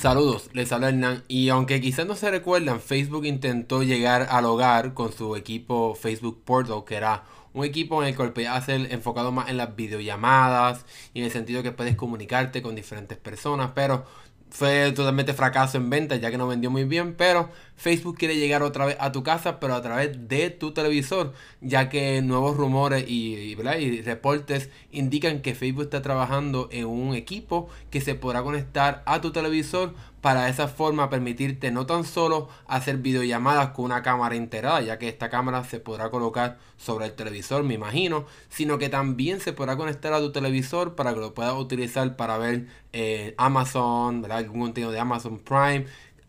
Saludos, les habla Hernán y aunque quizás no se recuerdan, Facebook intentó llegar al hogar con su equipo Facebook Portal, que era un equipo en el cual podías hacer enfocado más en las videollamadas y en el sentido que puedes comunicarte con diferentes personas, pero fue totalmente fracaso en venta ya que no vendió muy bien, pero Facebook quiere llegar otra vez a tu casa, pero a través de tu televisor, ya que nuevos rumores y, y, reportes indican que Facebook está trabajando en un equipo que se podrá conectar a tu televisor para esa forma permitirte no tan solo hacer videollamadas con una cámara integrada, ya que esta cámara se podrá colocar sobre el televisor, me imagino, sino que también se podrá conectar a tu televisor para que lo puedas utilizar para ver eh, Amazon, algún contenido de Amazon Prime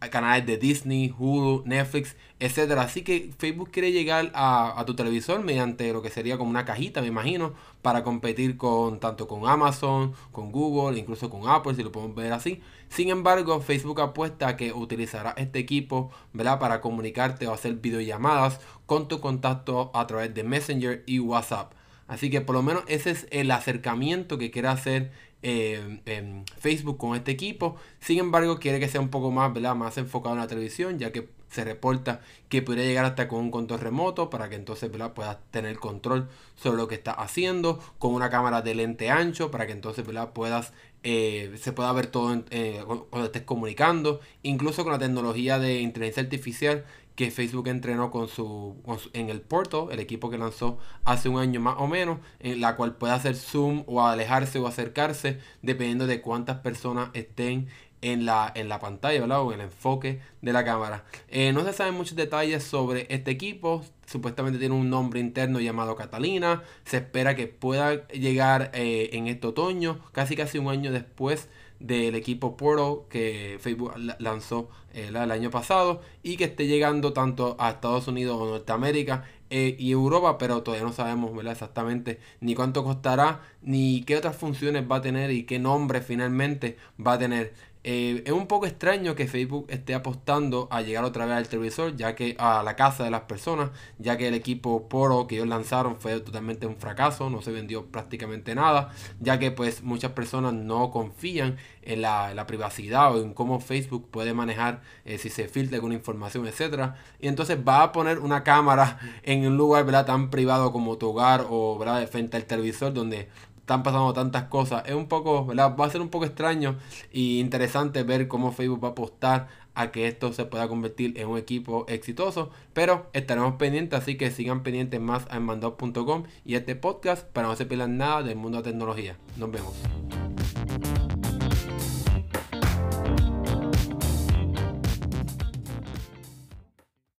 canales de Disney, Hulu, Netflix, etcétera. Así que Facebook quiere llegar a, tu televisor mediante lo que sería como una cajita, me imagino, para competir con tanto con Amazon, con Google, incluso con Apple, si lo podemos ver así. Sin embargo, Facebook apuesta a que utilizará este equipo, ¿verdad? Para comunicarte o hacer videollamadas con tu contacto a través de Messenger y WhatsApp. Así que por lo menos ese es el acercamiento que quiere hacer eh, Facebook con este equipo. Sin embargo, quiere que sea un poco más, ¿verdad? más enfocado en la televisión, ya que se reporta que podría llegar hasta con un control remoto para que entonces ¿verdad? puedas tener control sobre lo que está haciendo, con una cámara de lente ancho para que entonces ¿verdad? puedas eh, se pueda ver todo eh, cuando estés comunicando, incluso con la tecnología de inteligencia artificial que Facebook entrenó con su, en el Porto, el equipo que lanzó hace un año más o menos, en la cual puede hacer zoom o alejarse o acercarse dependiendo de cuántas personas estén en la, en la pantalla o en el enfoque de la cámara. Eh, no se saben muchos detalles sobre este equipo. Supuestamente tiene un nombre interno llamado Catalina. Se espera que pueda llegar eh, en este otoño, casi casi un año después del equipo Portal que Facebook lanzó eh, el año pasado y que esté llegando tanto a Estados Unidos o Norteamérica y Europa, pero todavía no sabemos exactamente ni cuánto costará, ni qué otras funciones va a tener y qué nombre finalmente va a tener. Eh, es un poco extraño que Facebook esté apostando a llegar otra vez al televisor, ya que a la casa de las personas, ya que el equipo Poro que ellos lanzaron fue totalmente un fracaso, no se vendió prácticamente nada, ya que pues muchas personas no confían en la, privacidad o en cómo Facebook puede manejar eh, si se filtra alguna información, etcétera. Y entonces va a poner una cámara en un lugar ¿verdad? tan privado como tu hogar o ¿verdad? frente al televisor donde están pasando tantas cosas. Es un poco, ¿verdad? Va a ser un poco extraño y interesante ver cómo Facebook va a apostar a que esto se pueda convertir en un equipo exitoso. Pero estaremos pendientes, así que sigan pendientes más en mandop.com y este podcast para no se pierdan nada del mundo de la tecnología. Nos vemos.